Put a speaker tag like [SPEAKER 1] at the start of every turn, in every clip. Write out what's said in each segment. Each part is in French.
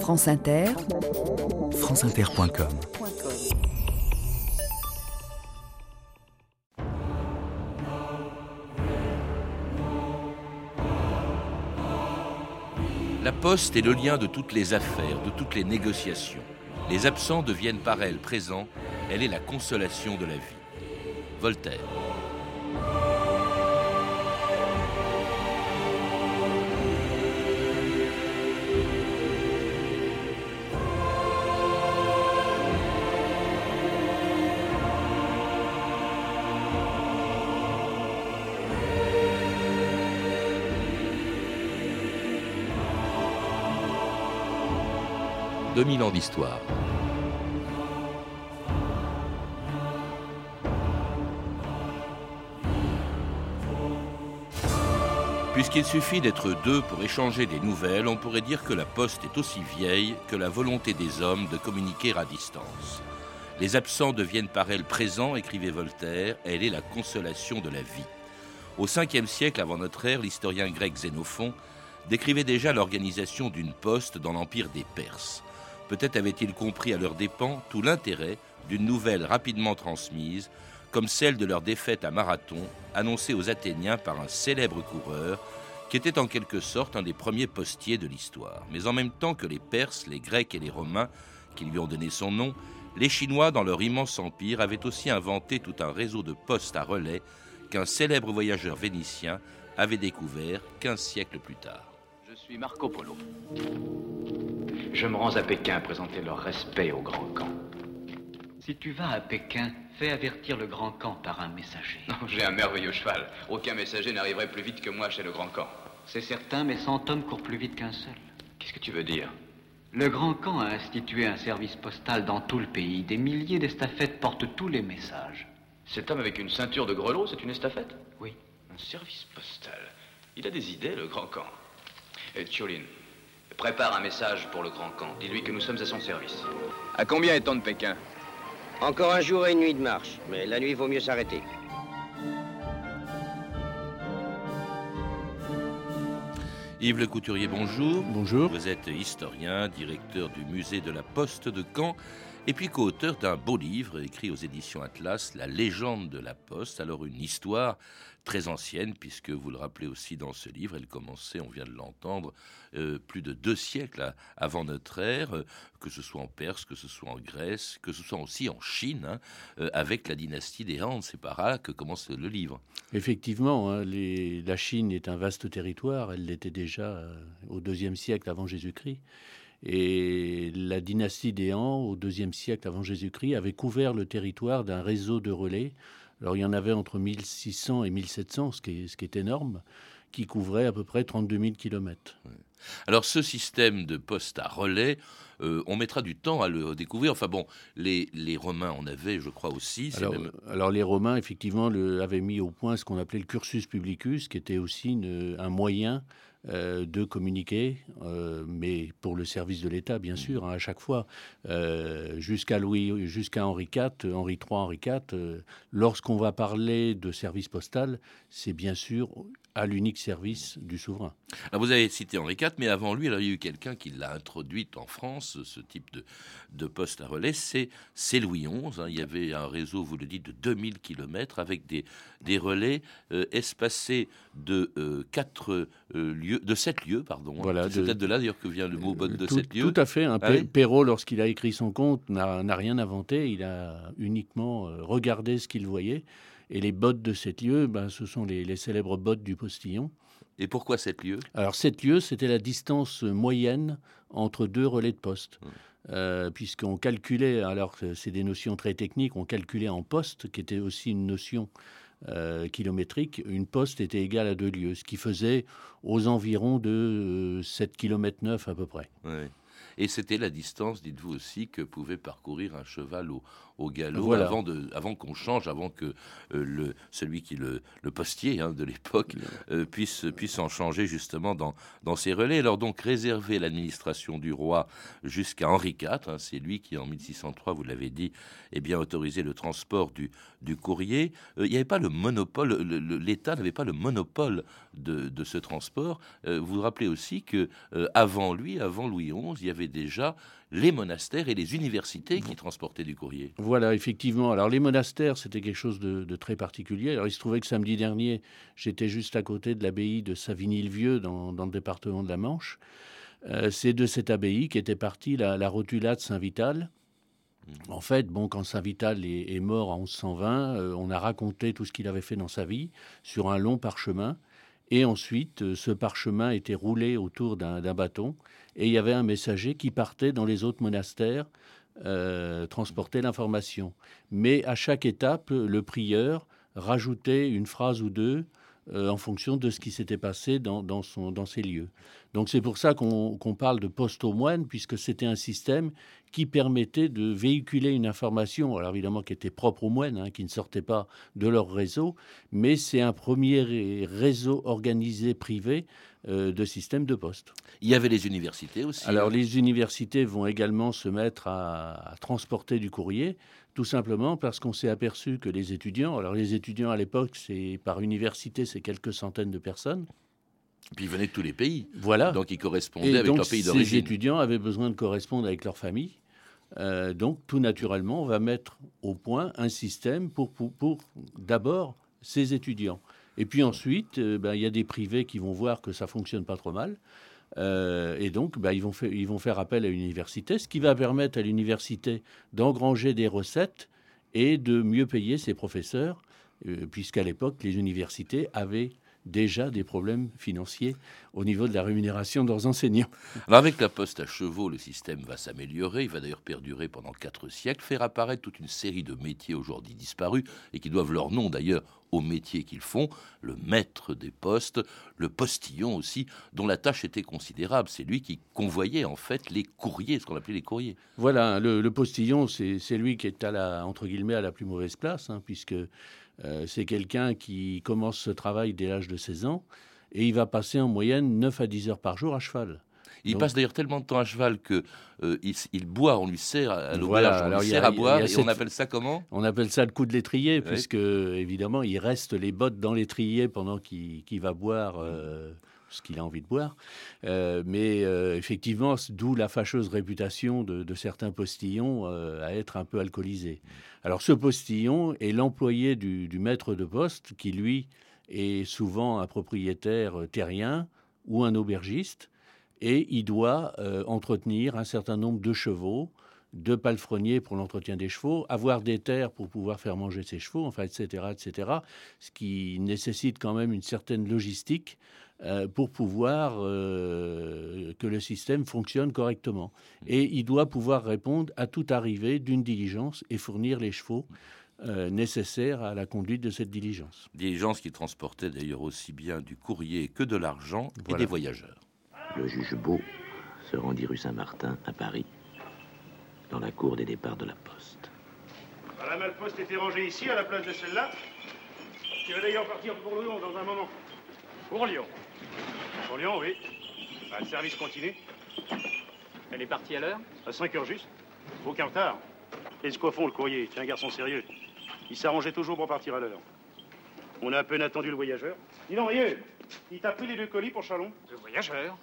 [SPEAKER 1] France Inter,
[SPEAKER 2] franceinter.com
[SPEAKER 3] La poste est le lien de toutes les affaires, de toutes les négociations. Les absents deviennent par elle présents, elle est la consolation de la vie. Voltaire. 2000 ans d'histoire. Puisqu'il suffit d'être deux pour échanger des nouvelles, on pourrait dire que la poste est aussi vieille que la volonté des hommes de communiquer à distance. Les absents deviennent par elle présents, écrivait Voltaire, elle est la consolation de la vie. Au 5e siècle avant notre ère, l'historien grec Xénophon décrivait déjà l'organisation d'une poste dans l'empire des Perses. Peut-être avaient-ils compris à leurs dépens tout l'intérêt d'une nouvelle rapidement transmise, comme celle de leur défaite à Marathon, annoncée aux Athéniens par un célèbre coureur, qui était en quelque sorte un des premiers postiers de l'histoire. Mais en même temps que les Perses, les Grecs et les Romains, qui lui ont donné son nom, les Chinois, dans leur immense empire, avaient aussi inventé tout un réseau de postes à relais qu'un célèbre voyageur vénitien avait découvert 15 siècles plus tard.
[SPEAKER 4] Je suis Marco Polo. Je me rends à Pékin présenter leur respect au grand camp.
[SPEAKER 5] Si tu vas à Pékin, fais avertir le grand camp par un messager.
[SPEAKER 4] J'ai un merveilleux cheval. Aucun messager n'arriverait plus vite que moi chez le grand camp.
[SPEAKER 5] C'est certain, mais 100 hommes courent plus vite qu'un seul.
[SPEAKER 4] Qu'est-ce que tu veux dire?
[SPEAKER 5] Le grand camp a institué un service postal dans tout le pays. Des milliers d'estafettes portent tous les messages.
[SPEAKER 4] Cet homme avec une ceinture de grelots, c'est une estafette?
[SPEAKER 5] Oui.
[SPEAKER 4] Un service postal. Il a des idées, le grand camp. Et Tcholin, prépare un message pour le grand camp. Dis-lui que nous sommes à son service. À combien est-on de Pékin
[SPEAKER 6] Encore un jour et une nuit de marche, mais la nuit vaut mieux s'arrêter.
[SPEAKER 3] Yves Le Couturier, bonjour.
[SPEAKER 7] Bonjour.
[SPEAKER 3] Vous êtes historien, directeur du musée de la Poste de Caen, et puis co-auteur d'un beau livre écrit aux éditions Atlas, La légende de la Poste. Alors une histoire très ancienne, puisque vous le rappelez aussi dans ce livre, elle commençait, on vient de l'entendre, euh, plus de deux siècles avant notre ère, euh, que ce soit en Perse, que ce soit en Grèce, que ce soit aussi en Chine, hein, euh, avec la dynastie des Han. C'est par là que commence le livre.
[SPEAKER 7] Effectivement, hein, la Chine est un vaste territoire. Elle l'était déjà au deuxième siècle avant Jésus-Christ. Et la dynastie des Han, au deuxième siècle avant Jésus-Christ, avait couvert le territoire d'un réseau de relais alors il y en avait entre 1600 et 1700, ce qui est, ce qui est énorme, qui couvrait à peu près 32 000 kilomètres.
[SPEAKER 3] Alors ce système de poste à relais, euh, on mettra du temps à le découvrir. Enfin bon, les, les Romains en avaient, je crois aussi.
[SPEAKER 7] Alors, alors, les Romains, effectivement, le, avaient mis au point ce qu'on appelait le cursus publicus, qui était aussi une, un moyen euh, de communiquer, euh, mais pour le service de l'État, bien sûr, hein, à chaque fois, euh, jusqu'à Louis, jusqu'à Henri IV, Henri III, Henri IV. Lorsqu'on va parler de service postal, c'est bien sûr à l'unique service du souverain.
[SPEAKER 3] Alors vous avez cité Henri IV, mais avant lui, il y a eu quelqu'un qui l'a introduit en France, ce type de, de poste à relais, c'est, Louis XI. Hein. Il y avait un réseau, vous le dites, de 2000 km avec des, des relais espacés de, quatre, lieux de sept lieux, pardon. Hein.
[SPEAKER 7] Voilà,
[SPEAKER 3] c'est peut-être de là d'ailleurs que vient le mot botte de
[SPEAKER 7] tout,
[SPEAKER 3] sept lieux.
[SPEAKER 7] Tout à fait. Un ah Perrault, lorsqu'il a écrit son conte, n'a rien inventé. Il a uniquement euh, regardé ce qu'il voyait. Et les bottes de sept lieux, ben, ce sont les, célèbres bottes du postillon.
[SPEAKER 3] Et pourquoi sept lieues
[SPEAKER 7] Alors sept lieues, c'était la distance moyenne entre deux relais de poste. Hum. Euh, puisqu'on calculait, alors c'est des notions très techniques, on calculait en poste, qui était aussi une notion euh, kilométrique, une poste était égale à deux lieues, ce qui faisait aux environs de 7 km 9 à peu près.
[SPEAKER 3] Et c'était la distance, dites-vous aussi, que pouvait parcourir un cheval au, au galop avant, de, avant qu'on change, avant que euh, le, celui qui le, le postier hein, de l'époque euh, puisse, puisse en changer justement dans, dans ses relais. Alors donc réserver l'administration du roi jusqu'à Henri IV, hein, c'est lui qui en 1603, vous l'avez dit, eh bien autorisé le transport du, du courrier. Euh, il n'y avait pas le monopole, l'État n'avait pas le monopole de, de ce transport. vous vous rappelez aussi que avant lui, avant Louis XI, il y avait déjà les monastères et les universités qui transportaient du courrier.
[SPEAKER 7] Voilà, effectivement. Alors les monastères, c'était quelque chose de, très particulier. Alors il se trouvait que samedi dernier, j'étais juste à côté de l'abbaye de Savigny-le-Vieux, dans, le département de la Manche. Euh, c'est de cette abbaye qu'était partie la, la rotula de Saint-Vital. Mmh. En fait, bon, quand Saint Vital est, mort en 1120, euh, on a raconté tout ce qu'il avait fait dans sa vie sur un long parchemin. Et ensuite, euh, ce parchemin était roulé autour d'un bâton et il y avait un messager qui partait dans les autres monastères euh, transporter l'information. Mais à chaque étape, le prieur rajoutait une phrase ou deux euh, en fonction de ce qui s'était passé dans, dans, son, dans ces lieux. Donc c'est pour ça qu'on parle de poste aux moines, puisque c'était un système qui permettait de véhiculer une information, alors évidemment qui était propre aux moines, hein, qui ne sortait pas de leur réseau, mais c'est un premier réseau organisé privé de système de poste.
[SPEAKER 3] Il y avait les universités aussi.
[SPEAKER 7] Alors hein. les universités vont également se mettre à, à transporter du courrier tout simplement parce qu'on s'est aperçu que les étudiants, alors les étudiants à l'époque, c'est par université, c'est quelques centaines de personnes.
[SPEAKER 3] Puis ils venaient de tous les pays.
[SPEAKER 7] Voilà.
[SPEAKER 3] Donc ils correspondaient avec leur pays d'origine.
[SPEAKER 7] Ces étudiants avaient besoin de correspondre avec leur famille. Euh, donc tout naturellement, on va mettre au point un système pour, pour, d'abord ces étudiants. Et puis ensuite, euh, ben, il y a des privés qui vont voir que ça fonctionne pas trop mal. Euh, et donc, bah, ils, vont ils vont faire appel à l'université, ce qui va permettre à l'université d'engranger des recettes et de mieux payer ses professeurs, euh, puisqu'à l'époque, les universités avaient déjà des problèmes financiers au niveau de la rémunération de leurs enseignants.
[SPEAKER 3] Alors avec la poste à chevaux, le système va s'améliorer, il va d'ailleurs perdurer pendant quatre siècles, faire apparaître toute une série de métiers aujourd'hui disparus et qui doivent leur nom d'ailleurs aux métiers qu'ils font, le maître des postes, le postillon aussi, dont la tâche était considérable. C'est lui qui convoyait en fait les courriers, ce qu'on appelait les courriers.
[SPEAKER 7] Voilà, le, postillon, c'est lui qui est à la, entre guillemets, à la plus mauvaise place, hein, puisque euh, c'est quelqu'un qui commence ce travail dès l'âge de 16 ans et il va passer en moyenne 9 à 10 heures par jour à cheval.
[SPEAKER 3] Il passe d'ailleurs tellement de temps à cheval que euh, il, boit, on lui sert à l'auberge, on lui sert à boire, et on appelle ça comment?
[SPEAKER 7] On appelle ça le coup de l'étrier, puisque évidemment il reste les bottes dans l'étrier pendant qu'il va boire. Euh, ce qu'il a envie de boire. mais effectivement, d'où la fâcheuse réputation de, certains postillons à être un peu alcoolisés. Alors ce postillon est l'employé du, maître de poste qui, lui, est souvent un propriétaire terrien ou un aubergiste et il doit euh, entretenir un certain nombre de chevaux, de palefreniers pour l'entretien des chevaux, avoir des terres pour pouvoir faire manger ses chevaux, enfin, etc., etc., ce qui nécessite quand même une certaine logistique euh, pour pouvoir euh, que le système fonctionne correctement. Et il doit pouvoir répondre à toute arrivée d'une diligence et fournir les chevaux euh, nécessaires à la conduite de cette diligence.
[SPEAKER 3] Diligence qui transportait d'ailleurs aussi bien du courrier que de l'argent et des voyageurs.
[SPEAKER 1] Le juge Beau se rendit rue Saint-Martin à Paris, dans la cour des départs de la Poste.
[SPEAKER 8] La malposte était rangée ici, à la place de celle-là, qui va d'ailleurs partir pour Lyon dans un moment. Pour Lyon pour Lyon, oui. Bah, le service continue.
[SPEAKER 9] Elle est partie à l'heure
[SPEAKER 8] À 5 heures juste. Aucun retard. Et ce fond, le courrier C'est un garçon sérieux. Il s'arrangeait toujours pour partir à l'heure. On a à peine attendu le voyageur. Dis donc, voyez, il t'a pris les deux colis pour Chalon
[SPEAKER 9] Le voyageur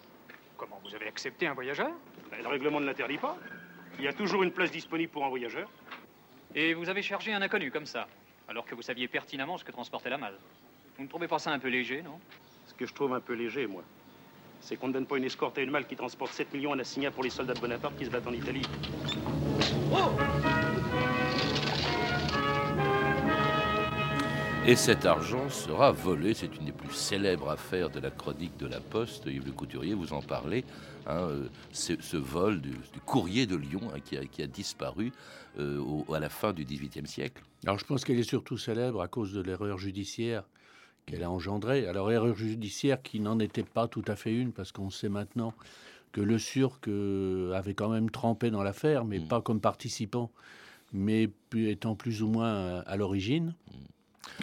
[SPEAKER 9] Comment vous avez accepté un voyageur
[SPEAKER 8] ben, Le règlement ne l'interdit pas. Il y a toujours une place disponible pour un voyageur.
[SPEAKER 9] Et vous avez chargé un inconnu comme ça, alors que vous saviez pertinemment ce que transportait la malle. Vous ne trouvez pas ça un peu léger, non?
[SPEAKER 8] Ce que je trouve un peu léger, moi, c'est qu'on ne donne pas une escorte à une malle qui transporte 7 millions à Nassigna pour les soldats de Bonaparte qui se battent en Italie.
[SPEAKER 3] Et cet argent sera volé. C'est une des plus célèbres affaires de la chronique de la Poste. Yves Le Couturier, vous en parlez. Hein, euh, ce vol du, courrier de Lyon hein, qui, a, disparu euh, à la fin du XVIIIe siècle.
[SPEAKER 7] Alors je pense qu'elle est surtout célèbre à cause de l'erreur judiciaire qu'elle a engendrée. Alors, erreur judiciaire qui n'en était pas tout à fait une, parce qu'on sait maintenant que le Surc euh, avait quand même trempé dans l'affaire, mais mm. pas comme participant. mais étant plus ou moins à l'origine.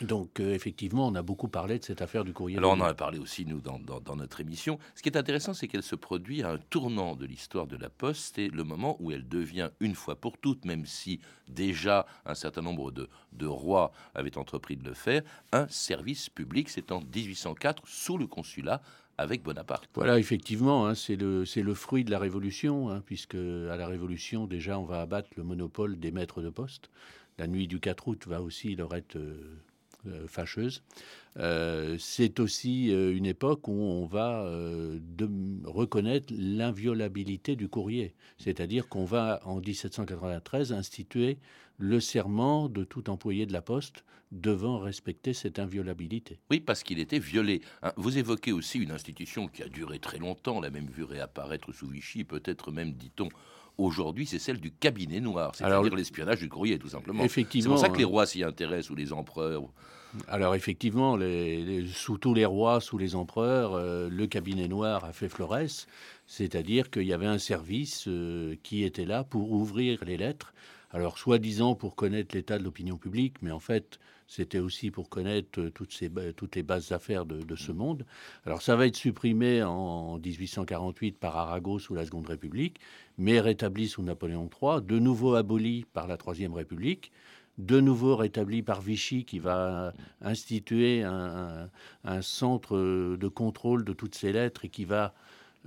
[SPEAKER 7] Donc euh, effectivement, on a beaucoup parlé de cette affaire du courrier.
[SPEAKER 3] Alors on en a parlé aussi, nous, dans, notre émission. Ce qui est intéressant, c'est qu'elle se produit à un tournant de l'histoire de la Poste. C'est le moment où elle devient, une fois pour toutes, même si déjà un certain nombre de, rois avaient entrepris de le faire, un service public. C'est en 1804, sous le consulat, avec Bonaparte.
[SPEAKER 7] Voilà, effectivement, hein, c'est le, le, fruit de la Révolution, hein, puisque à la Révolution, déjà, on va abattre le monopole des maîtres de poste. La nuit du 4 août va aussi leur être euh, fâcheuse. Euh, c'est aussi euh, une époque où on va reconnaître l'inviolabilité du courrier. C'est-à-dire qu'on va, en 1793, instituer le serment de tout employé de la Poste devant respecter cette inviolabilité.
[SPEAKER 3] Oui, parce qu'il était violé. Hein, vous évoquez aussi une institution qui a duré très longtemps, on l'a même vu réapparaître sous Vichy, peut-être même, dit-on, aujourd'hui, c'est celle du cabinet noir, c'est-à-dire l'espionnage du courrier, tout simplement. C'est pour ça que les rois s'y intéressent, ou les empereurs.
[SPEAKER 7] Alors effectivement, sous tous les rois, sous les empereurs, euh, le cabinet noir a fait florès, c'est-à-dire qu'il y avait un service euh, qui était là pour ouvrir les lettres. Alors soi-disant pour connaître l'état de l'opinion publique, mais en fait c'était aussi pour connaître euh, toutes, ces, toutes les bases affaires de, ce monde. Alors ça va être supprimé en 1848 par Arago sous la Seconde République, mais rétabli sous Napoléon III, de nouveau aboli par la Troisième République de nouveau rétabli par Vichy qui va instituer un, centre de contrôle de toutes ces lettres et qui va,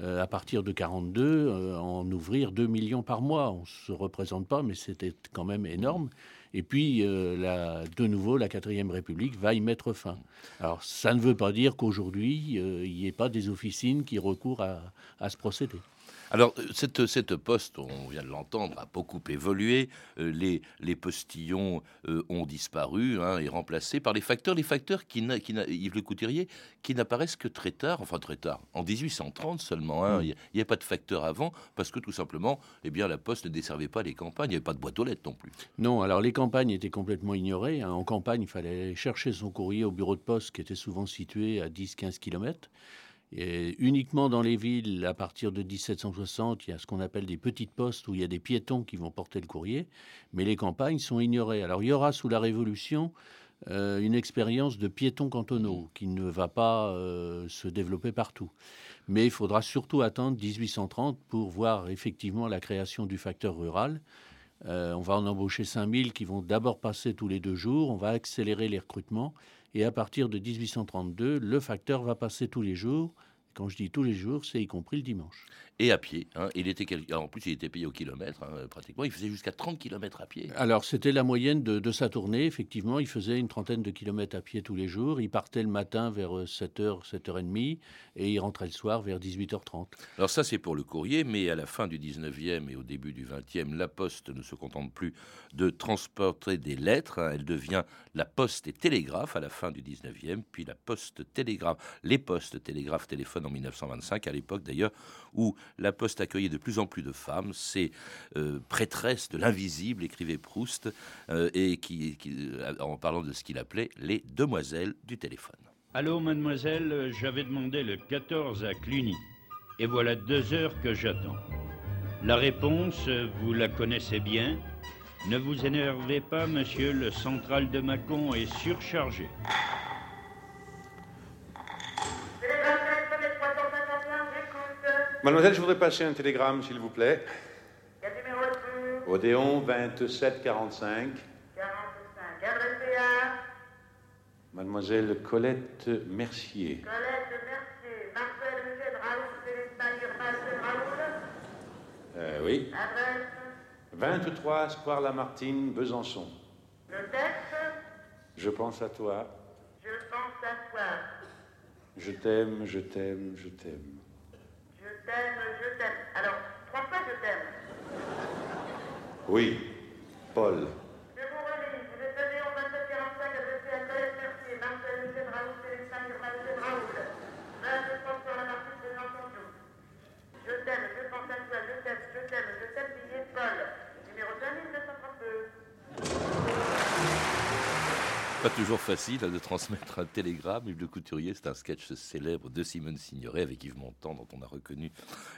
[SPEAKER 7] euh, à partir de 42, euh, en ouvrir 2 millions par mois. On ne se représente pas, mais c'était quand même énorme. Et puis, euh, de nouveau, la quatrième République va y mettre fin. Alors, ça ne veut pas dire qu'aujourd'hui, il n'y ait pas des officines qui recourent à ce procédé.
[SPEAKER 3] Alors, euh, cette, cette poste, on vient de l'entendre, a beaucoup évolué. Euh, les, les postillons euh, ont disparu hein, et remplacés par les facteurs. Les facteurs qui, qui Yves Le Couturier, qui n'apparaissent que très tard, enfin très tard, en 1830 seulement. Hein. Mm. Il n'y a, pas de facteurs avant parce que tout simplement, eh bien, la poste ne desservait pas les campagnes. Il n'y avait pas de boîte aux lettres non plus.
[SPEAKER 7] Non, alors les campagnes étaient complètement ignorées. Hein. En campagne, il fallait chercher son courrier au bureau de poste qui était souvent situé à 10-15 km. Et uniquement dans les villes, à partir de 1760, il y a ce qu'on appelle des petites postes où il y a des piétons qui vont porter le courrier, mais les campagnes sont ignorées. Alors il y aura sous la Révolution euh, une expérience de piétons cantonaux qui ne va pas euh, se développer partout. Mais il faudra surtout attendre 1830 pour voir effectivement la création du facteur rural. Euh, on va en embaucher 5000 qui vont d'abord passer tous les deux jours, on va accélérer les recrutements et à partir de 1832, le facteur va passer tous les jours. Quand je dis tous les jours, c'est y compris le dimanche
[SPEAKER 3] et à pied. Hein. Il était en plus, il était payé au kilomètre, hein, pratiquement. Il faisait jusqu'à 30 kilomètres à pied.
[SPEAKER 7] Alors, c'était la moyenne de, sa tournée. Effectivement, il faisait une trentaine de kilomètres à pied tous les jours. Il partait le matin vers 7h, euh, 7h30 et il rentrait le soir vers 18h30.
[SPEAKER 3] Alors, ça, c'est pour le courrier, mais à la fin du 19e et au début du 20e, la Poste ne se contente plus de transporter des lettres. Hein. Elle devient la Poste et Télégraphe à la fin du 19e, puis la Poste Télégraphe, les Postes Télégraphe Téléphone en 1925, à l'époque d'ailleurs où la Poste accueillait de plus en plus de femmes, ces euh, prêtresses de l'invisible, écrivait Proust, euh, et qui, euh, en parlant de ce qu'il appelait les demoiselles du téléphone.
[SPEAKER 10] Allô, mademoiselle, j'avais demandé le 14 à Cluny, et voilà deux heures que j'attends. La réponse, vous la connaissez bien. Ne vous énervez pas, monsieur, le central de Mâcon est surchargé.
[SPEAKER 11] Mademoiselle, je voudrais passer un télégramme, s'il vous plaît. Quel numéro Odéon 2745. 45. Adressé à Mademoiselle Colette Mercier. Colette Mercier. Marcel Eugène Raoul, Célestin Marcel Raoul. Euh, oui. Adresse? 23 Square Lamartine, Besançon. Le texte? Je pense à toi. Je pense à toi. Je t'aime, je t'aime, je t'aime t'aime, je t'aime. Alors, trois fois je t'aime? Oui, Paul. Je vous relis. Vous êtes donné en 2745 adressé à Colette Mercier, Marcel Eugène Raoul, Célestin Eugène Raoul. 22 sur la marque de Jean Je t'aime, je pense à toi, je t'aime, je t'aime, je t'aime, signé Paul. Numéro 2932.
[SPEAKER 3] Pas toujours facile hein, de transmettre un télégramme. Yves Le Couturier, c'est un sketch célèbre de Simone Signoret avec Yves Montand, dont on a reconnu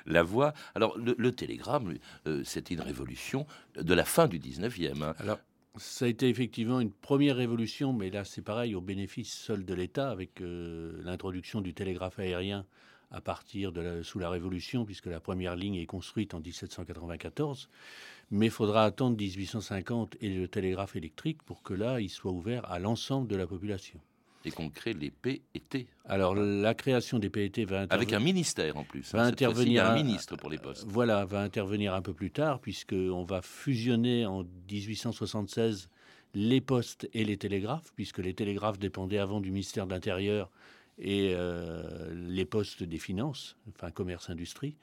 [SPEAKER 3] la voix. Alors, le, télégramme, euh, c'était une révolution de la fin du 19e. Hein.
[SPEAKER 7] Alors, ça a été effectivement une première révolution, mais là, c'est pareil, au bénéfice seul de l'État, avec euh, l'introduction du télégraphe aérien à partir de la, sous la Révolution, puisque la première ligne est construite en 1794 mais il faudra attendre 1850 et le télégraphe électrique pour que là, il soit ouvert à l'ensemble de la population.
[SPEAKER 3] Et qu'on crée les PET.
[SPEAKER 7] Alors la création des PET va
[SPEAKER 3] intervenir avec un ministère en plus.
[SPEAKER 7] Va intervenir
[SPEAKER 3] un ministre pour les postes.
[SPEAKER 7] Voilà, va intervenir un peu plus tard puisque on va fusionner en 1876 les postes et les télégraphes, puisque les télégraphes dépendaient avant du ministère de l'Intérieur et euh, les postes des finances, enfin commerce-industrie.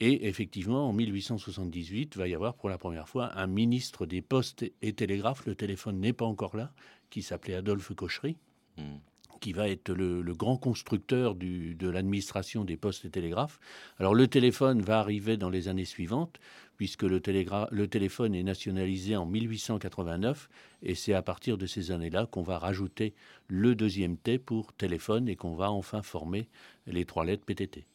[SPEAKER 7] Et effectivement, en 1878, va y avoir pour la première fois un ministre des Postes et Télégraphes. Le téléphone n'est pas encore là, qui s'appelait Adolphe Cochery, hmm. Qui va être le, grand constructeur de l'administration des Postes et Télégraphes. Alors le téléphone va arriver dans les années suivantes, puisque le, le téléphone est nationalisé en 1889, et c'est à partir de ces années-là qu'on va rajouter le deuxième T pour téléphone et qu'on va enfin former les trois lettres PTT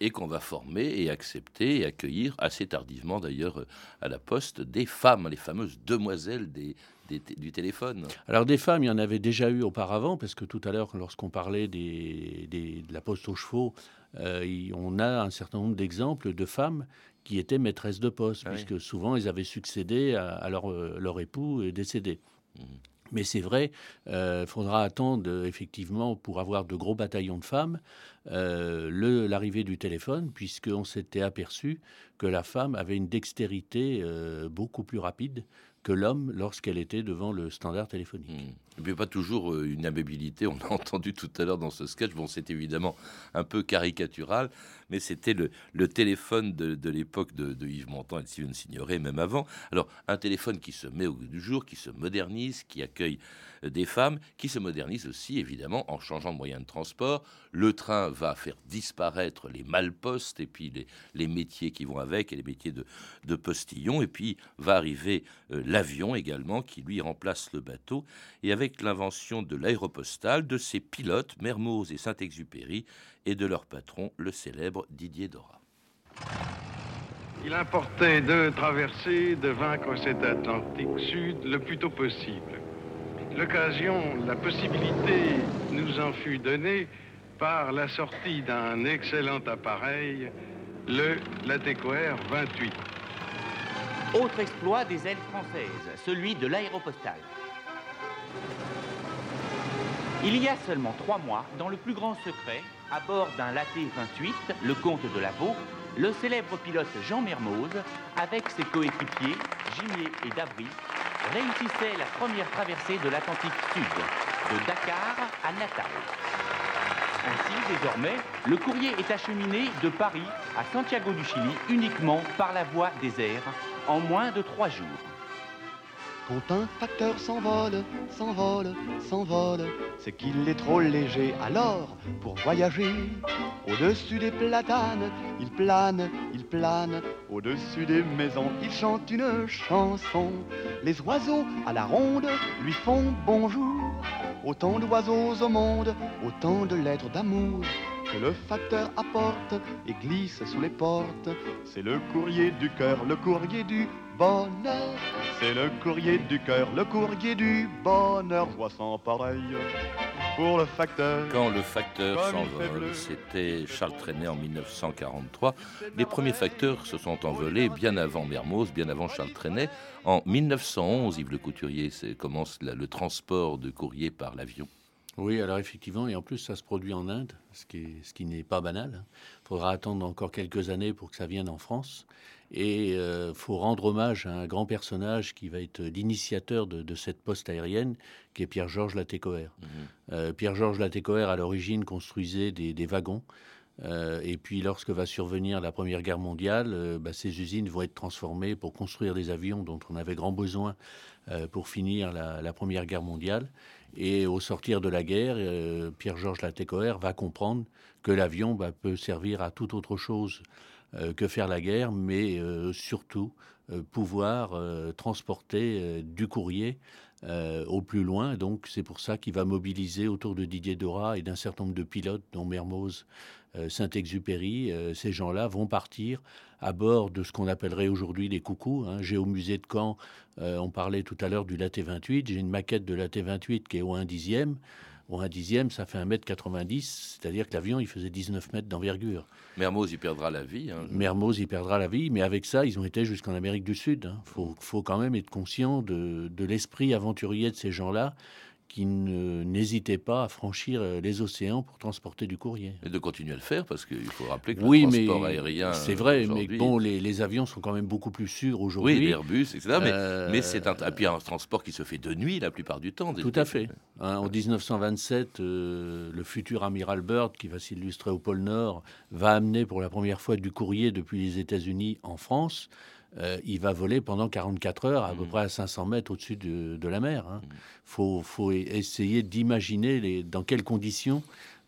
[SPEAKER 3] et qu'on va former et accepter et accueillir assez tardivement d'ailleurs à la poste des femmes, les fameuses demoiselles des, du téléphone.
[SPEAKER 7] Alors des femmes, il y en avait déjà eu auparavant, parce que tout à l'heure, lorsqu'on parlait des, de la poste aux chevaux, euh, on a un certain nombre d'exemples de femmes qui étaient maîtresses de poste, ah puisque souvent elles avaient succédé à, leur, euh, leur, époux décédé. Mmh. Mais c'est vrai, il euh, faudra attendre effectivement pour avoir de gros bataillons de femmes euh, l'arrivée du téléphone, puisqu'on s'était aperçu que la femme avait une dextérité euh, beaucoup plus rapide que l'homme lorsqu'elle était devant le standard téléphonique.
[SPEAKER 3] Mmh. Et pas toujours euh, une amabilité. On a entendu tout à l'heure dans ce sketch. Bon, c'est évidemment un peu caricatural, mais c'était le, téléphone de, l'époque de, Yves Montand et de Steven Signoret, même avant. Alors, un téléphone qui se met au goût du jour, qui se modernise, qui accueille euh, des femmes, qui se modernise aussi, évidemment, en changeant de moyen de transport. Le train va faire disparaître les malpostes et puis les, métiers qui vont avec, et les métiers de, de postillon. Et puis va arriver euh, l'avion également, qui lui remplace le bateau. Et avec l'invention de l'aéropostale, de ses pilotes, Mermoz et Saint-Exupéry, et de leur patron, le célèbre Didier Dora.
[SPEAKER 12] Il importait de traverser, de vaincre cet Atlantique Sud le plus tôt possible. L'occasion, la possibilité nous en fut donnée par la sortie d'un excellent appareil, le Latécoère 28.
[SPEAKER 13] Autre exploit des ailes françaises, celui de l'aéropostale. Il y a seulement trois mois, dans le plus grand secret, à bord d'un Laté 28, le comte de Lavaux, le célèbre pilote Jean Mermoz, avec ses coéquipiers Gimier et Dabry, réussissait la première traversée de l'Atlantique Sud, de Dakar à Natal. Ainsi, désormais, le courrier est acheminé de Paris à Santiago du Chili uniquement par la voie des airs en moins de trois jours.
[SPEAKER 14] Quand un facteur s'envole, s'envole, s'envole, c'est qu'il est trop léger. Alors, pour voyager, au-dessus des platanes, il plane, il plane. Au-dessus des maisons, il chante une chanson. Les oiseaux à la ronde lui font bonjour. Autant d'oiseaux au monde, autant de lettres d'amour que le facteur apporte et glisse sous les portes. C'est le courrier du cœur, le courrier du bonheur. C'est le courrier du cœur, le courrier du bonheur. Voix sans pareil pour le facteur.
[SPEAKER 3] Quand le facteur s'envole, c'était Charles Trenet en 1943. Les premiers facteurs se sont envolés bien avant Mermoz, bien avant Charles Trenet. En 1911, Yves Le Couturier commence le transport de courrier par l'avion.
[SPEAKER 7] Oui, alors effectivement, et en plus ça se produit en Inde, ce qui, ce qui n'est pas banal. Il faudra attendre encore quelques années pour que ça vienne en France. Et il euh, faut rendre hommage à un grand personnage qui va être l'initiateur de, cette poste aérienne, qui est Pierre-Georges Latécoère. Mhm. Euh, Pierre-Georges Latécoère, à l'origine, construisait des, wagons. Euh, et puis, lorsque va survenir la Première Guerre mondiale, bah, ces usines vont être transformées pour construire des avions dont on avait grand besoin pour finir la, la, Première Guerre mondiale. Et au sortir de la guerre, Pierre-Georges Latécoère va comprendre que l'avion bah, peut servir à toute autre chose que faire la guerre, mais euh, surtout euh, pouvoir transporter du courrier euh, au plus loin. Donc c'est pour ça qu'il va mobiliser autour de Didier Dora et d'un certain nombre de pilotes, dont Mermoz, euh, Saint-Exupéry. Euh, ces gens-là vont partir à bord de ce qu'on appellerait aujourd'hui les coucous. Hein. J'ai au musée de Caen, on parlait tout à l'heure du LAT-28. J'ai une maquette de LAT-28 qui est au 1 dixième. Au 1 dixième, ça fait 1m90, c'est-à-dire que l'avion, il faisait 19 mètres d'envergure.
[SPEAKER 3] Mermoz, il perdra la vie. Hein.
[SPEAKER 7] Mermoz, il perdra la vie, mais avec ça, ils ont été jusqu'en Amérique du Sud. Il hein. faut, faut, quand même être conscient de, de l'esprit aventurier de ces gens-là qui n'hésitaient pas à franchir euh, les océans pour transporter du courrier.
[SPEAKER 3] Et de continuer à le faire, parce qu'il faut rappeler que
[SPEAKER 7] oui,
[SPEAKER 3] le transport aérien...
[SPEAKER 7] C'est vrai, mais bon, les, les, avions sont quand même beaucoup plus sûrs aujourd'hui.
[SPEAKER 3] Oui, l'Airbus, etc. Mais, euh, mais c'est un, puis un transport qui se fait de nuit la plupart du temps.
[SPEAKER 7] Tout à fait. Hein, en 1927, euh, le futur amiral Byrd, qui va s'illustrer au pôle Nord, va amener pour la première fois du courrier depuis les États-Unis en France. Euh, il va voler pendant 44 heures, à peu mmh. près à 500 mètres au-dessus de, la mer. Il hein. mmh. faut, faut, essayer d'imaginer dans quelles conditions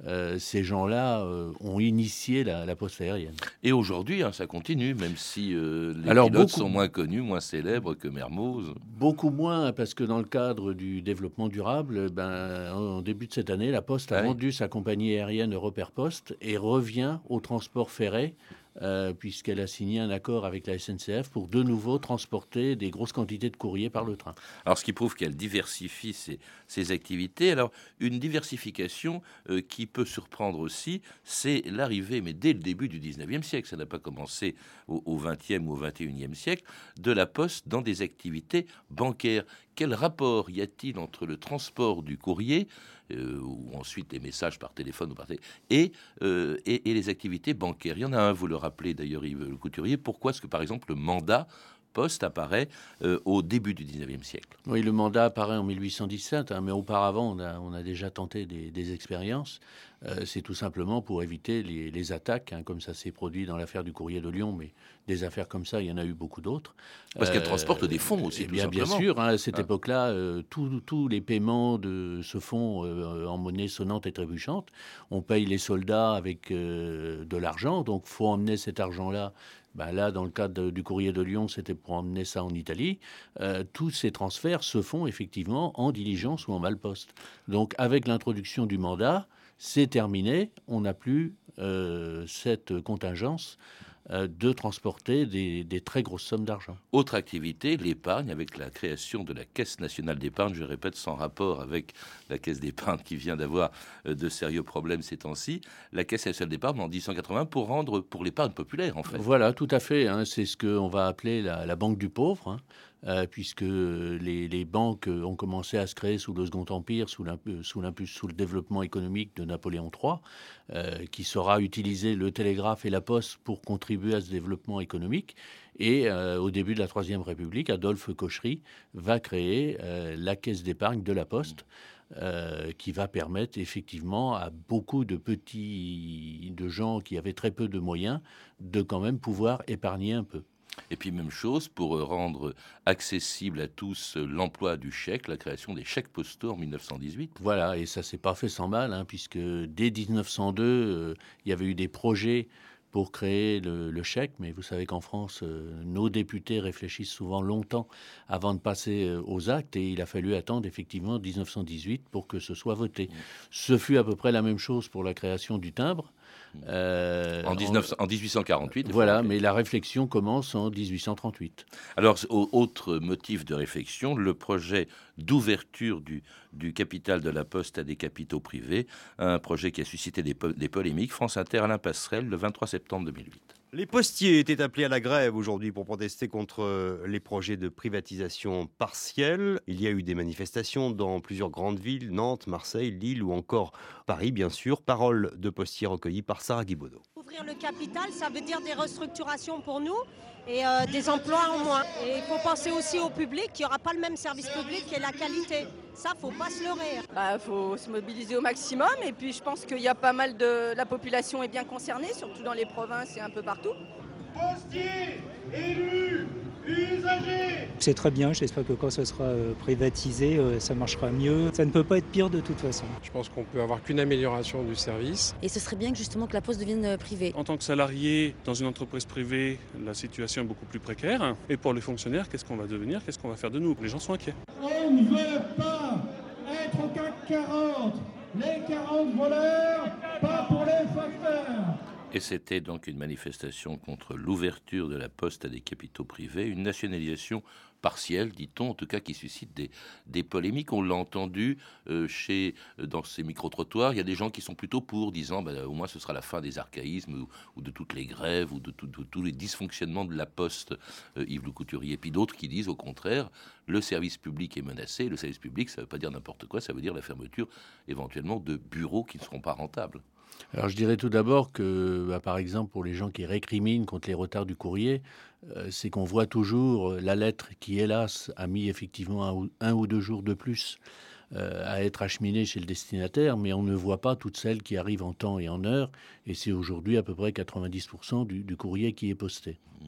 [SPEAKER 7] euh, ces gens-là euh, ont initié la, poste aérienne.
[SPEAKER 3] Et aujourd'hui, hein, ça continue, même si les Alors, pilotes sont moins connus, moins célèbres que Mermoz.
[SPEAKER 7] Beaucoup moins, parce que dans le cadre du développement durable, ben, en début de cette année, la Poste a vendu sa compagnie aérienne Europair Post et revient au transport ferré euh, puisqu'elle a signé un accord avec la SNCF pour de nouveau transporter des grosses quantités de courrier par le train.
[SPEAKER 3] Alors, ce qui prouve qu'elle diversifie ses, activités. Alors, une diversification euh, qui peut surprendre aussi, c'est l'arrivée, mais dès le début du 19e siècle, ça n'a pas commencé au, au 20e ou au 21e siècle, de la poste dans des activités bancaires. Quel rapport y a-t-il entre le transport du courrier euh, ou ensuite des messages par téléphone ou par et, euh, et, et, les activités bancaires? Il y en a un, vous le rappelez d'ailleurs, Yves Le Couturier. Pourquoi est-ce que, par exemple, le mandat poste apparaît euh, au début du 19e siècle.
[SPEAKER 7] Oui, le mandat apparaît en 1817, hein, mais auparavant, on a, on a, déjà tenté des, des expériences. Euh, c'est tout simplement pour éviter les, attaques, hein, comme ça s'est produit dans l'affaire du courrier de Lyon, mais des affaires comme ça, il y en a eu beaucoup d'autres.
[SPEAKER 3] Parce qu'elle transporte des fonds aussi,
[SPEAKER 7] eh bien, bien sûr, hein, à cette ah. époque-là, euh, tous les paiements de, se font euh, en monnaie sonnante et trébuchante. On paye les soldats avec de l'argent, donc faut emmener cet argent-là ben là, dans le cadre du courrier de Lyon, c'était pour emmener ça en Italie. tous ces transferts se font effectivement en diligence ou en malposte. Donc, avec l'introduction du mandat, c'est terminé. On n'a plus euh, cette contingence euh, de transporter des, très grosses sommes d'argent.
[SPEAKER 3] Autre activité, l'épargne, avec la création de la Caisse nationale d'épargne, je répète, sans rapport avec la Caisse d'épargne qui vient d'avoir euh, de sérieux problèmes ces temps-ci, la Caisse nationale d'épargne en 1880 pour rendre pour l'épargne populaire, en fait.
[SPEAKER 7] Voilà, tout à fait. Hein. c'est ce qu'on va appeler la, banque du pauvre. Hein. Euh, puisque les, banques ont commencé à se créer sous le Second Empire, sous, sous le développement économique de Napoléon III, euh, qui saura utiliser le télégraphe et la poste pour contribuer à ce développement économique. Et euh, au début de la Troisième République, Adolphe Cochery va créer la caisse d'épargne de la poste. qui va permettre effectivement à beaucoup de petits de gens qui avaient très peu de moyens de quand même pouvoir épargner un peu.
[SPEAKER 3] Et puis même chose pour euh, rendre accessible à tous euh, l'emploi du chèque, la création des chèques postaux en 1918.
[SPEAKER 7] Voilà, et ça s'est pas fait sans mal, hein, puisque dès 1902, euh, il y avait eu des projets pour créer le, chèque, mais vous savez qu'en France, nos députés réfléchissent souvent longtemps avant de passer aux actes, et il a fallu attendre effectivement 1918 pour que ce soit voté. Ce fut à peu près la même chose pour la création du timbre.
[SPEAKER 3] Euh, en, 19, en, 1848.
[SPEAKER 7] Voilà, mais la réflexion commence en 1838.
[SPEAKER 3] Alors, autre motif de réflexion, le projet d'ouverture du, du capital de la Poste à des capitaux privés, un projet qui a suscité des, des polémiques. France Inter, Alain Passerelle, le 23 septembre 2008.
[SPEAKER 15] Les postiers étaient appelés à la grève aujourd'hui pour protester contre euh, les projets de privatisation partielle. Il y a eu des manifestations dans plusieurs grandes villes, Nantes, Marseille, Lille ou encore Paris, bien sûr. Parole de postiers recueillies par Sarah Guibaudot.
[SPEAKER 16] Ouvrir le capital, ça veut dire des restructurations pour nous et euh, des emplois en moins. Et il faut penser aussi au public, il n'y aura pas le même service public et la qualité. Ça, faut pas se leurrer.
[SPEAKER 17] Il bah, faut se mobiliser au maximum et puis je pense qu'il y a pas mal de... La population est bien concernée, surtout dans les provinces et un peu partout.
[SPEAKER 18] Postiers, élus, usagers
[SPEAKER 19] C'est très bien, j'espère que quand ce sera euh, privatisé, euh, ça marchera mieux. Ça ne peut pas être pire de toute façon.
[SPEAKER 20] Je pense qu'on peut avoir qu'une amélioration du service.
[SPEAKER 21] Et ce serait bien justement que la poste devienne euh, privée.
[SPEAKER 20] En tant que salarié dans une entreprise privée, la situation est beaucoup plus précaire. Et pour les fonctionnaires, qu'est-ce qu'on va devenir? Qu'est-ce qu'on va faire de nous? Les gens sont inquiets.
[SPEAKER 18] On ne veut pas être au CAC 40. Les 40 voleurs, pas pour les facteurs.
[SPEAKER 3] Et c'était donc une manifestation contre l'ouverture de la poste à des capitaux privés, une nationalisation partielle, dit-on, en tout cas qui suscite des, polémiques. On l'a entendu euh, chez, euh, dans ces micro-trottoirs, il y a des gens qui sont plutôt pour, disant bah, au moins ce sera la fin des archaïsmes ou, de toutes les grèves ou de, tous les dysfonctionnements de la poste, euh, Yves Le Couturier. Puis d'autres qui disent au contraire, le service public est menacé. Le service public, ça ne veut pas dire n'importe quoi, ça veut dire la fermeture éventuellement de bureaux qui ne seront pas rentables.
[SPEAKER 7] Alors je dirais tout d'abord que, bah, par exemple, pour les gens qui récriminent contre les retards du courrier, euh, c'est qu'on voit toujours la lettre qui, hélas, a mis effectivement un ou, deux jours de plus euh, à être acheminée chez le destinataire, mais on ne voit pas toutes celles qui arrivent en temps et en heure, et c'est aujourd'hui à peu près 90% du, courrier qui est posté. Mmh.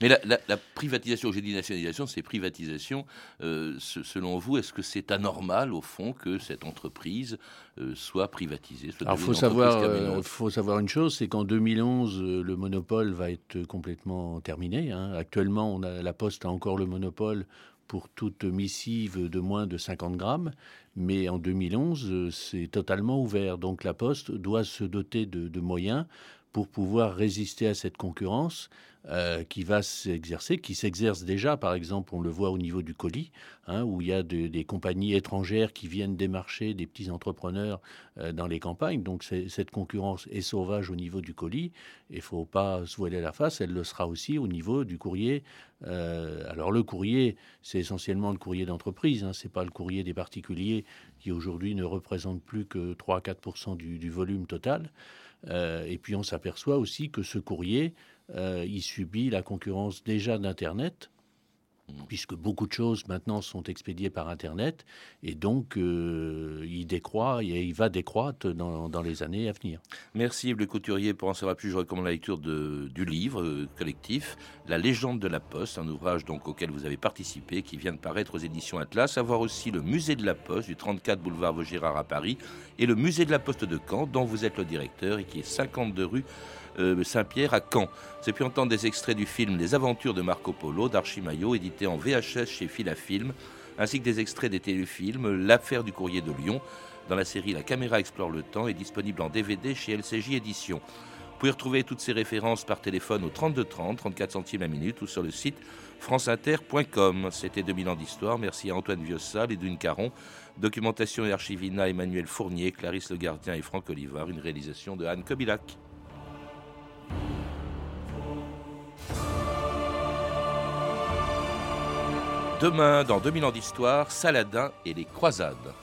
[SPEAKER 3] Mais la, privatisation, j'ai dit nationalisation, c'est privatisation. Euh, selon vous, est-ce que c'est anormal, au fond, que cette entreprise euh, soit privatisée
[SPEAKER 7] Alors, il faut, savoir, euh, faut savoir une chose, c'est qu'en 2011, le monopole va être complètement terminé. Hein. Actuellement, on a, la Poste a encore le monopole pour toute missive de moins de 50 grammes, mais en 2011, c'est totalement ouvert. Donc la Poste doit se doter de moyens pour pouvoir résister à cette concurrence euh, qui va s'exercer, qui s'exerce déjà, par exemple, on le voit au niveau du colis, hein, où il y a des compagnies étrangères qui viennent démarcher des petits entrepreneurs euh, dans les campagnes. Donc cette concurrence est sauvage au niveau du colis. Il ne faut pas se voiler la face, elle le sera aussi au niveau du courrier. Euh, alors le courrier, c'est essentiellement le courrier d'entreprise, hein, ce n'est pas le courrier des particuliers qui aujourd'hui ne représente plus que 3-4% du, du, volume total. Et puis on s'aperçoit aussi que ce courrier, euh, subit la concurrence déjà d'Internet. Puisque beaucoup de choses maintenant sont expédiées par Internet, et donc euh, il décroît, et il va décroître dans, les années à venir.
[SPEAKER 3] Merci Yves Le Couturier. Pour en savoir plus, je recommande la lecture du livre euh, collectif La légende de la Poste, un ouvrage donc auquel vous avez participé, qui vient de paraître aux éditions Atlas. À aussi le musée de la Poste du 34 boulevard Vaugirard à Paris, et le musée de la Poste de Caen, dont vous êtes le directeur, et qui est 52 rue Saint-Pierre à Caen. Avez pu entendre des extraits du film Les Aventures de Marco Polo d'Archimayo, édité en VHS chez Filafilm, ainsi que des extraits des téléfilms L'affaire du courrier de Lyon, dans la série La caméra explore le temps, est disponible en DVD chez LCJ Éditions. Vous pouvez retrouver toutes ces références par téléphone au 32 30, 34 centimes la minute ou sur le site franceinter.com. C'était 2000 ans d'histoire. Merci à Antoine Viossa, Lédune Caron, Documentation et Archivina, Emmanuel Fournier, Clarisse Le Gardien et Franck Olivard. Une réalisation de Anne Kobilac. Demain, dans 2000 ans d'histoire, Saladin et les croisades.